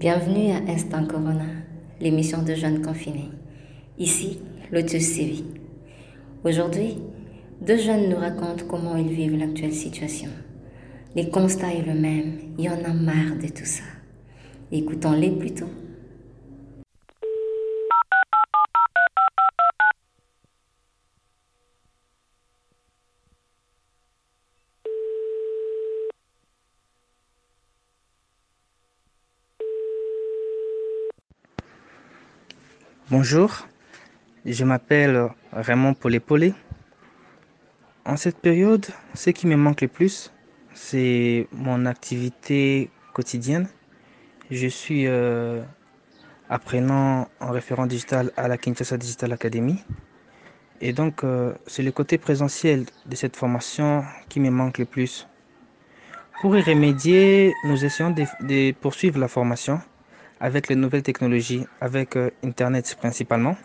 Bienvenue à Instant Corona, l'émission de jeunes confinés. Ici, Lotus TV. Aujourd'hui, deux jeunes nous racontent comment ils vivent l'actuelle situation. Les constats est le même, il y en a marre de tout ça. Écoutons-les plutôt. Bonjour, je m'appelle Raymond Polépolé. En cette période, ce qui me manque le plus, c'est mon activité quotidienne. Je suis euh, apprenant en référent digital à la Kinshasa Digital Academy. Et donc, euh, c'est le côté présentiel de cette formation qui me manque le plus. Pour y remédier, nous essayons de, de poursuivre la formation avec les nouvelles technologies, avec euh, Internet principalement.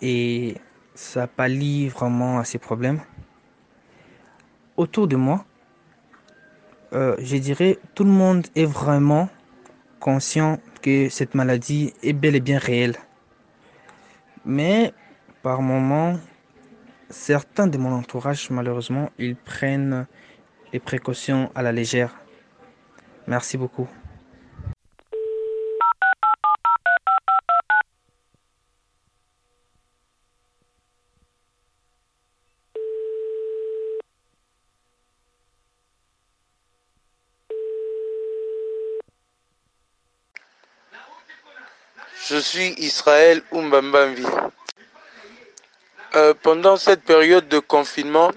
Et ça pallie vraiment à ces problèmes. Autour de moi, euh, je dirais, tout le monde est vraiment conscient que cette maladie est bel et bien réelle. Mais par moments, certains de mon entourage, malheureusement, ils prennent les précautions à la légère. Merci beaucoup. Je suis Israël Umbambambi. Euh, pendant cette période de confinement,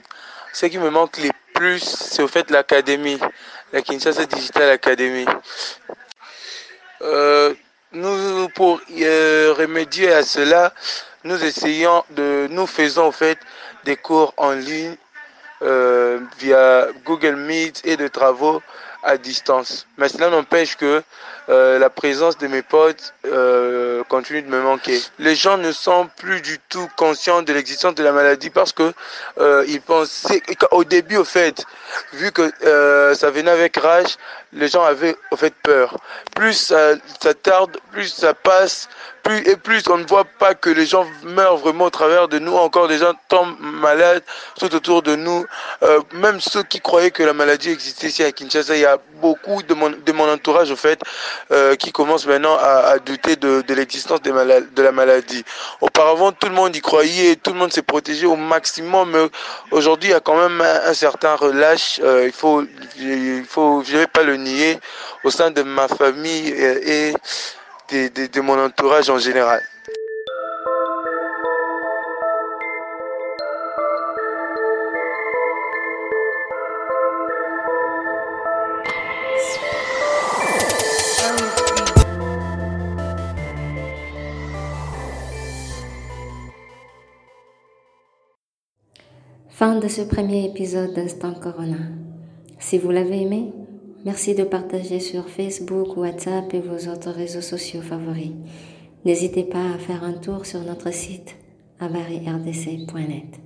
ce qui me manque le plus, c'est au fait l'académie, la Kinshasa Digital Academy. Euh, nous, pour euh, remédier à cela, nous essayons de, nous faisons au fait des cours en ligne via Google Meet et de travaux à distance. Mais cela n'empêche que euh, la présence de mes potes euh, continue de me manquer. Les gens ne sont plus du tout conscients de l'existence de la maladie parce que euh, ils pensaient au début au fait, vu que euh, ça venait avec rage, les gens avaient au fait peur. Plus ça, ça tarde, plus ça passe, plus et plus on ne voit pas que les gens meurent vraiment au travers de nous. Encore des gens tombent malades tout autour de nous. Euh, même ceux qui croyaient que la maladie existait ici à Kinshasa, il y a beaucoup de mon, de mon entourage au fait euh, qui commencent maintenant à, à douter de, de l'existence de la maladie. Auparavant, tout le monde y croyait, tout le monde s'est protégé au maximum. Mais aujourd'hui, il y a quand même un, un certain relâche. Euh, il faut, il faut, je vais pas le nier, au sein de ma famille et, et de, de, de mon entourage en général. Fin de ce premier épisode d'Instant Corona. Si vous l'avez aimé, merci de partager sur Facebook, WhatsApp et vos autres réseaux sociaux favoris. N'hésitez pas à faire un tour sur notre site avarirDC.net.